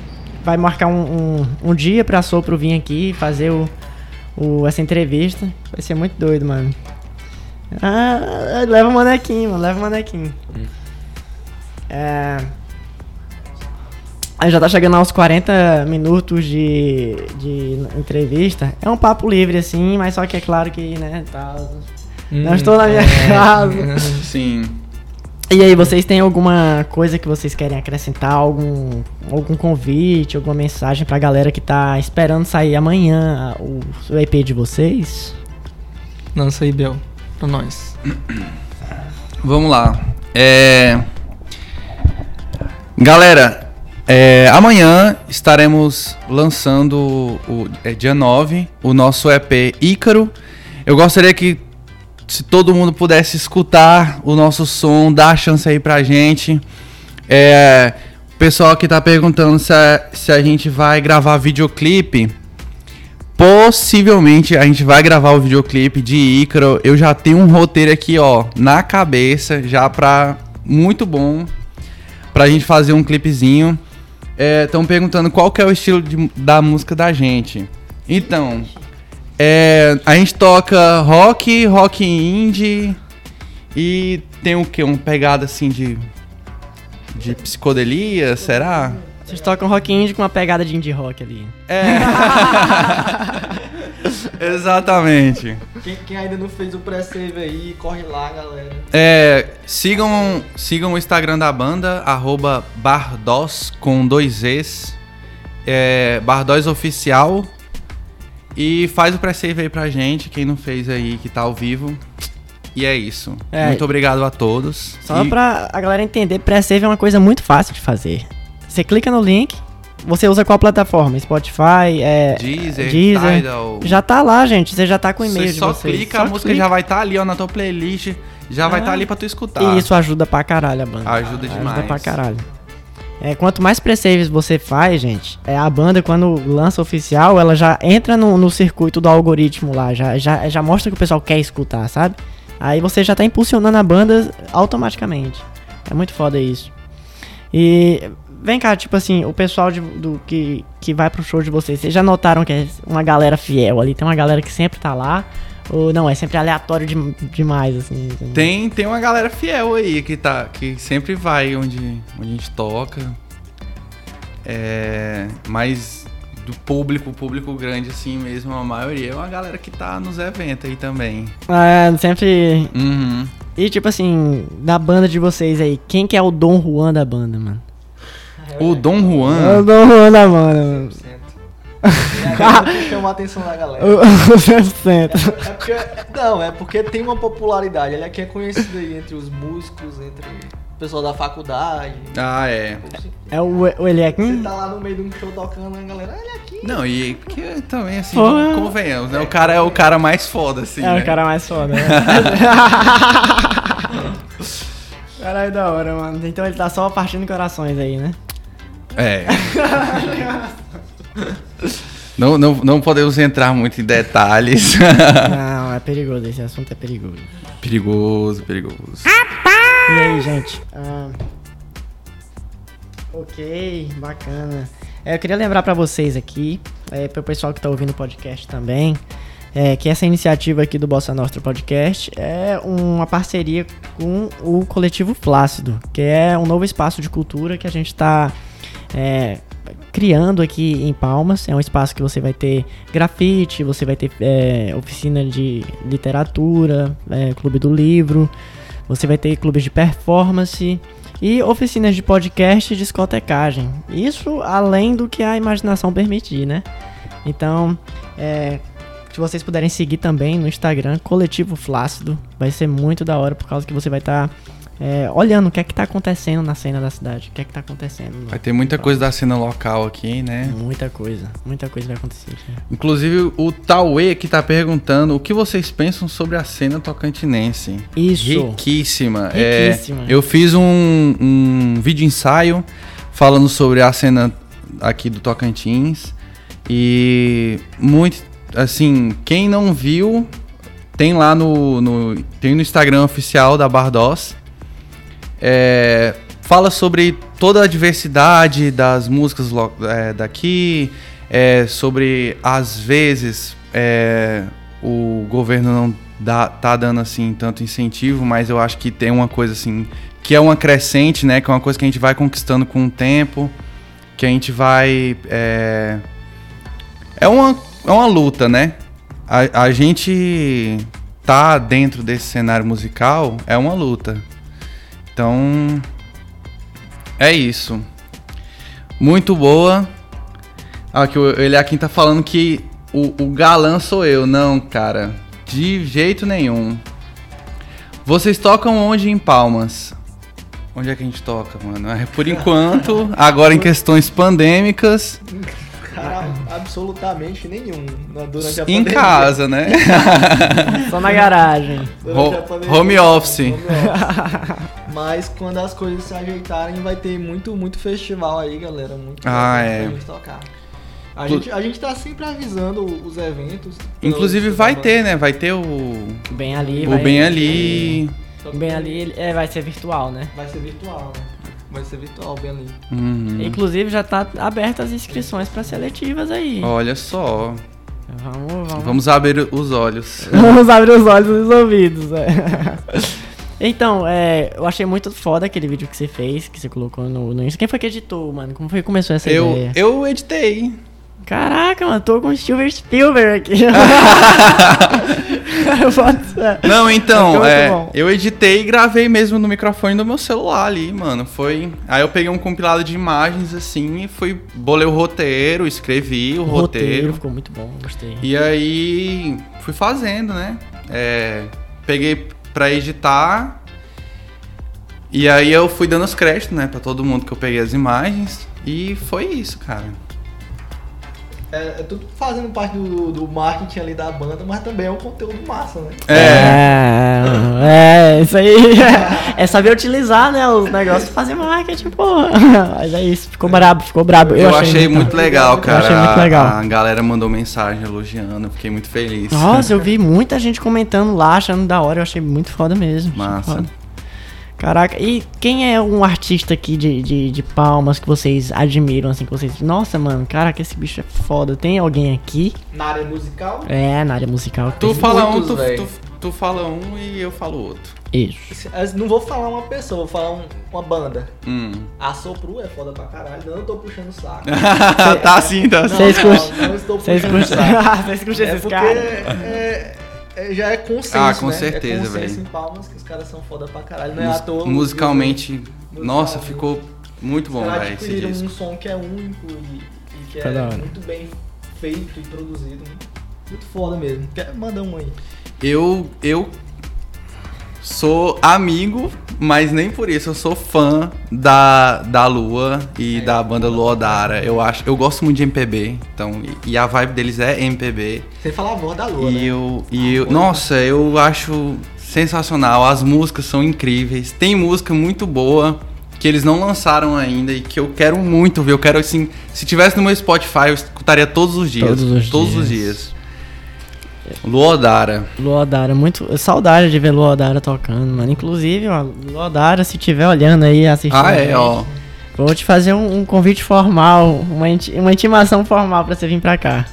vai marcar um, um, um dia pra Sopro vir aqui fazer o, o- essa entrevista. Vai ser muito doido, mano. Ah, leva o manequim, mano. Leva o manequim. É. Aí já tá chegando aos 40 minutos de, de entrevista. É um papo livre, assim, mas só que é claro que, né, tá... Não estou na minha casa. Sim. E aí, vocês têm alguma coisa que vocês querem acrescentar? Algum, algum convite, alguma mensagem pra galera que tá esperando sair amanhã o, o EP de vocês? Lança aí, Bel. Pra nós. Vamos lá. É... Galera, é, amanhã estaremos lançando, o, é, dia 9, o nosso EP Ícaro. Eu gostaria que, se todo mundo pudesse escutar o nosso som, dar a chance aí pra gente. É, o pessoal que tá perguntando se a, se a gente vai gravar videoclipe. Possivelmente a gente vai gravar o videoclipe de Ícaro. Eu já tenho um roteiro aqui, ó, na cabeça, já pra. Muito bom. Pra gente fazer um clipezinho. Estão perguntando qual que é o estilo de- da música da gente. Então, é, a gente toca rock, rock indie e tem o que? Uma pegada assim de. de psicodelia, será? Vocês tocam rock indie com uma pegada de indie rock ali. É. Exatamente. Quem, quem ainda não fez o pré-save aí, corre lá, galera. É, sigam, sigam o Instagram da banda, arroba Bardos com dois Es. É, Bardos Oficial. E faz o pré-save aí pra gente, quem não fez aí, que tá ao vivo. E é isso. É. Muito obrigado a todos. Só E- pra a galera entender, pré-save é uma coisa muito fácil de fazer. Você clica no link, você usa qual plataforma? Spotify, é, Deezer, Deezer. Tidal. Já tá lá, gente. Você já tá com o e-mail Você de só vocês. clica, Só a música clica. já vai estar ali, ó, na tua playlist. Já vai Ah. estar ali pra tu escutar. E isso ajuda pra caralho a banda. Ajuda demais. Ajuda pra caralho. É, quanto mais pre-saves você faz, gente, é, a banda, quando lança oficial, ela já entra no, no circuito do algoritmo lá, já, já, já mostra que o pessoal quer escutar, sabe? Aí você já tá impulsionando a banda automaticamente. É muito foda isso. E vem cá, tipo assim, o pessoal de- do, que, que vai pro show de vocês, vocês já notaram que é uma galera fiel ali? Tem uma galera que sempre tá lá? Ou não, é sempre aleatório de- demais, assim? Tem, tem uma galera fiel aí que, tá, que sempre vai onde, onde a gente toca. É, mas do público, público grande assim mesmo, a maioria é uma galera que tá nos eventos aí também. É, sempre. Uhum. E tipo assim, da banda de vocês aí, quem que é o Dom Juan da banda, mano? O Dom É o Juan, Dom Juan da banda, mano. É que chama a atenção da galera. Centro. É porque, não, é porque tem uma popularidade. Ele aqui é conhecido aí entre os músicos, entre o pessoal da faculdade. Ah, é. É o, o Você Eliakim? tá lá no meio de um show tocando, a galera, olha aqui. Não, e que também, assim, Porra. convenhamos, né? O cara é o cara mais foda, assim, É né? o cara mais foda, né? Caralho, da hora, mano. Então ele tá só partindo corações aí, né? É. não, não, não podemos entrar muito em detalhes. Não, é perigoso, esse assunto é perigoso. perigoso, perigoso. E aí, gente? Ah, ok, bacana. É, eu queria lembrar pra vocês aqui, é, pro pessoal que tá ouvindo o podcast também, é, que essa iniciativa aqui do Bossa Nostra Podcast é uma parceria com o Coletivo Flácido, que é um novo espaço de cultura que a gente tá é, criando aqui em Palmas. É um espaço que você vai ter grafite, você vai ter é, oficina de literatura, é, clube do livro, você vai ter clubes de performance e oficinas de podcast e discotecagem. Isso além do que a imaginação permitir, né? Então, é, se vocês puderem seguir também no Instagram, Coletivo Flácido, vai ser muito da hora por causa que você vai estar olhando o que é que tá acontecendo na cena da cidade, o que é que tá acontecendo. Vai ter muita coisa da cena local aqui, né? Muita coisa, muita coisa vai acontecer. né? Inclusive, o Tauê aqui tá perguntando o que vocês pensam sobre a cena tocantinense. Isso. Riquíssima. Riquíssima. É, eu fiz um, um vídeo ensaio falando sobre a cena aqui do Tocantins. E muito, assim, quem não viu, tem lá no, no, tem no Instagram oficial da Bardos. É, fala sobre toda a diversidade das músicas é, daqui, é, sobre às vezes é, o governo não dá, tá dando assim tanto incentivo, mas eu acho que tem uma coisa assim que é uma crescente, né? Que é uma coisa que a gente vai conquistando com o tempo, que a gente vai é, é uma é uma luta, né? A, a gente tá dentro desse cenário musical é uma luta. Então, é isso. Muito boa. Ah, que o- ele aqui tá falando que o, o galã sou eu. Não, cara. De jeito nenhum. Vocês tocam onde em Palmas? Onde é que a gente toca, mano? É, Por enquanto, agora em questões pandêmicas, Cara, absolutamente nenhum. na- Durante a em pandemia. casa, né? Só na garagem. Ho- home office. home office. Mas quando as coisas se ajeitarem, vai ter muito, muito festival aí, galera. Muito Ah, é. pra gente tocar. A Inclu- gente, a gente tá sempre avisando os eventos. Inclusive vai ter, né? Vai ter o. Bem ali, O vai, Bem Ali. Que Bem ali é, vai ser virtual, né? Vai ser virtual, né? Vai ser virtual, bem ali. Uhum. Inclusive já tá aberta as inscrições para seletivas aí. Olha só. Vamos, vamos. Vamos abrir os olhos. Vamos abrir os olhos e os ouvidos. é. Então, é, eu achei muito foda aquele vídeo que você fez, que você colocou no, no Insta. Quem foi que editou, mano? Como foi que começou essa Eu, ideia? eu editei. Caraca, mano, tô com o Steven Spielberg aqui. Ser. Não, então, muito é, bom. eu editei e gravei mesmo no microfone do meu celular ali, mano. Foi. Aí eu peguei um compilado de imagens assim e fui. Bolei o roteiro, escrevi o, O roteiro. ficou muito bom, gostei. E aí fui fazendo, né? É, peguei pra editar. E aí eu fui dando os créditos, né, pra todo mundo que eu peguei as imagens. E foi isso, cara. É, é tudo fazendo parte do, do marketing ali da banda, mas também é um conteúdo massa, né? É. É, é, isso aí. É saber utilizar, né, os negócios e fazer marketing, porra. Mas é isso, ficou brabo, ficou brabo. Eu, achei, muito legal, Eu cara. achei muito legal. A, a galera mandou mensagem elogiando, eu fiquei muito feliz. Nossa, eu vi muita gente comentando lá, achando da hora, eu achei muito foda mesmo. achei Massa. foda. Caraca, e quem é um artista aqui de, de, de palmas que vocês admiram, assim, que vocês... Nossa, mano, caraca, esse bicho é foda. Tem alguém aqui? Na área musical, É, na área musical. Tu tem- fala um, muitos, tu, véi. tu, tu fala um e eu falo outro. Isso. eu não vou falar uma pessoa, vou falar um- uma banda. Hum. A Sopru é foda pra caralho, não tô puxando o saco. tá sim, tá sim. Vocês Não, curtem- não, não estou Vocês puxando o saco. vocês curtem É esses porque caras? é- é- já é consenso, Ah, com né? certeza, é consenso velho. em Palmas que os caras são foda pra caralho. Não é Mus- toa. musicalmente, Musicalmente. nossa, ficou muito bom, velho, esse disco. um som que é único e, e que Tá é muito bem feito e produzido. Muito foda mesmo. Quer mandar um aí? Eu, eu sou amigo, mas nem por isso. Eu sou fã da, da Lua e É. da banda Luodara. Eu acho, eu gosto muito de MPB, então e, e a vibe deles é MPB. Sem falar a voz da lua, E né? eu, e eu, nossa, eu acho sensacional. As músicas são incríveis. Tem música muito boa que eles não lançaram ainda e que eu quero muito ver. Eu quero assim, se tivesse no meu Spotify, eu escutaria todos os dias. Todos os todos os dias. Luodara. Luodara, muito. Saudade de ver Luodara tocando, mano. Inclusive, ó, Luodara, se tiver olhando aí, assistindo. Ah, é, gente, ó. Vou te fazer um, um convite formal, uma, inti- uma intimação formal pra você vir pra cá.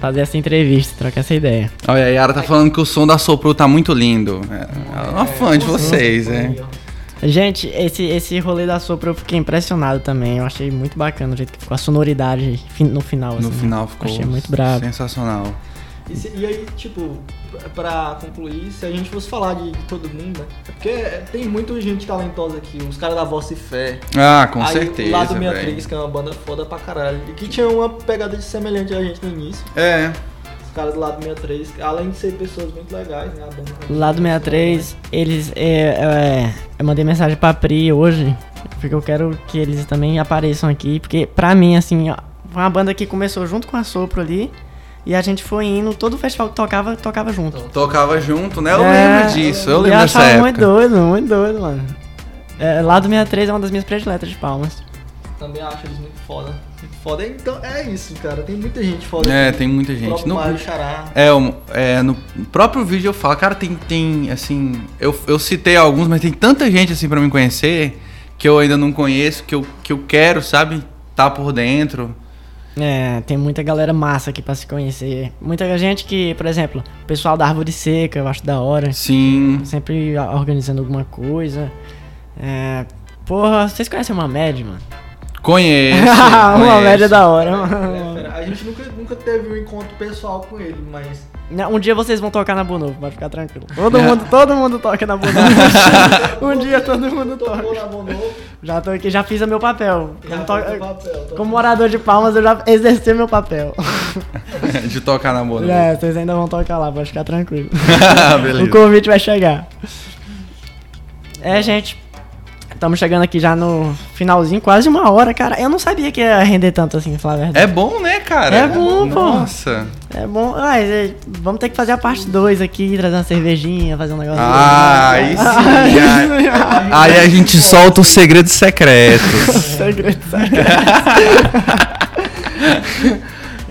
Fazer essa entrevista, trocar essa ideia. Olha, a Yara tá falando que o som da Sopro tá muito lindo. É, ela é uma fã de vocês, né? Gente, esse, esse rolê da Sopro eu fiquei impressionado também. Eu achei muito bacana o jeito que ficou a sonoridade no final. No assim. final ficou Achei muito brabo. sensacional. E, se- e aí, tipo, pra- concluir, se a gente fosse falar de, de todo mundo, né? É porque tem muita gente talentosa aqui, os caras da Voz e Fé. Ah, com aí, certeza, O Lado velho. Beatriz, que é uma banda foda pra caralho. E que tinha uma pegada de semelhante a gente no início. É, Os caras do Lado 63, além de ser pessoas muito legais, né? A banda Lado 63, eles. É, é, eu mandei mensagem pra Pri hoje, porque eu quero que eles também apareçam aqui, porque pra mim, assim, ó, foi uma banda que começou junto com a Sopro ali, e a gente foi indo, todo festival que tocava, tocava junto. tocava junto, né? Eu É, lembro disso, eu lembro dessa época. muito doido, muito doido, mano. É, Lado 63 é uma das minhas prediletas de palmas. Também acho eles muito foda. Muito foda. Então é isso, cara. Tem muita gente foda. É, aqui. tem muita O gente. No, Mário Xará. é, o- é, no próprio vídeo eu falo, cara, tem, tem assim, eu, eu citei alguns, mas tem tanta gente assim pra me conhecer que eu ainda não conheço, que eu, que eu quero, sabe, tá por dentro. É, tem muita galera massa aqui pra se conhecer. Muita gente que, por exemplo, o pessoal da Árvore Seca, eu acho da hora. Sim. Sempre organizando alguma coisa. É, porra, vocês conhecem uma média, mano? Conheço. uma conheço. média da hora. É. A gente nunca, nunca teve um encontro pessoal com ele, mas. Não, Um dia vocês vão tocar na Bonovo, pode ficar tranquilo. Todo mundo, todo mundo toca na Bonovo. um dia todo mundo Tocou toca. na Bonovo, Já tô aqui, já fiz o meu papel. já Como, to- papel. Tocou- como morador de Palmas, eu já exercei meu papel. De tocar na bola. É, vocês ainda vão tocar lá, pode ficar tranquilo. O convite vai chegar. É, gente. Estamos chegando aqui já no finalzinho, quase uma hora, cara. Eu não sabia que ia render tanto assim, pra falar a verdade. É bom, né, cara? É bom, pô. Nossa. É, bom. Mas é, vamos ter que fazer a parte 2 aqui, trazer uma cervejinha, fazer um negócio. Ah, aí sim. Aí, aí a gente solta os segredos secretos. Segredo, segredo.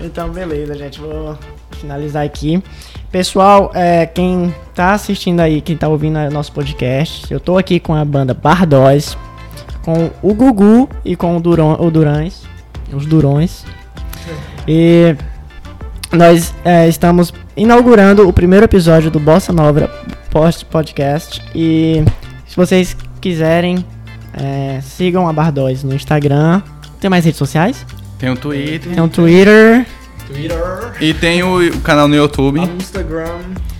então, beleza, gente. Vou finalizar aqui. Pessoal, é, quem tá assistindo aí, quem tá ouvindo o nosso podcast, eu tô aqui com a banda Bardós, com o Gugu e com o, Duron, o Durães, os Durões. E nós é, estamos inaugurando o primeiro episódio do Bossa Nova Post Podcast. E se vocês quiserem, é, sigam a Bardós no Instagram. Tem mais redes sociais? Tem o Twitter. Tem o Twitter, Twitter, E tem o, o canal no YouTube. Instagram.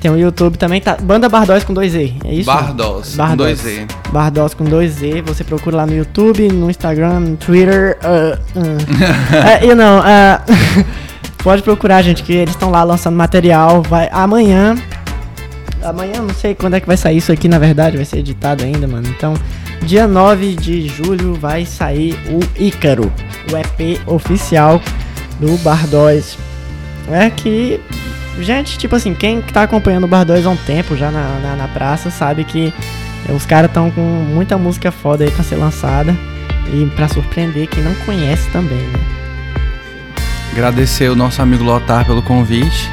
tem o YouTube também. Tá, Banda Bardós com dois E, é isso? Bardos. Com Bardós. dois E. Bardós com dois E. Você procura lá no YouTube, no Instagram, no Twitter. ah, ah. É, e não, ah, pode procurar, gente, que eles estão lá lançando material. Vai amanhã. Amanhã, não sei quando é que vai sair isso aqui, na verdade, vai ser editado ainda, mano. Então, dia 9 de julho vai sair o Ícaro, o EP oficial do Bardós. É que, gente, tipo assim, quem tá acompanhando o Bardós há um tempo já na, na, na praça sabe que os caras estão com muita música foda aí pra ser lançada. E pra surpreender quem não conhece também, né? Agradecer o nosso amigo Lotar pelo convite.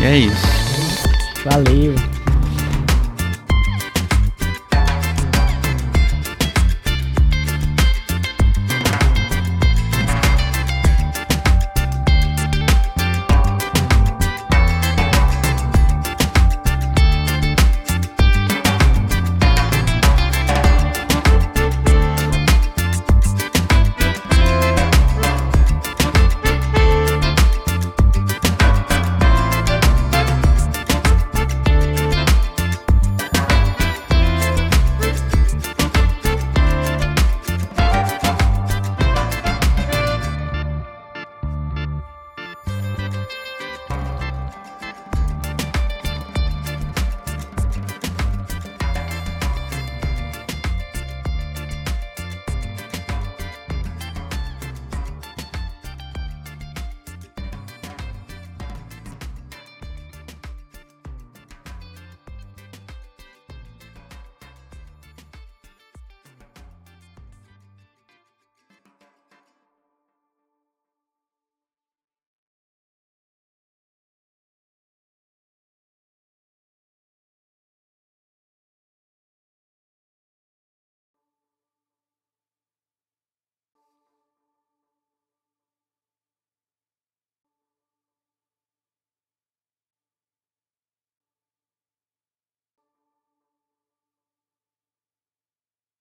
E é isso. Valeu!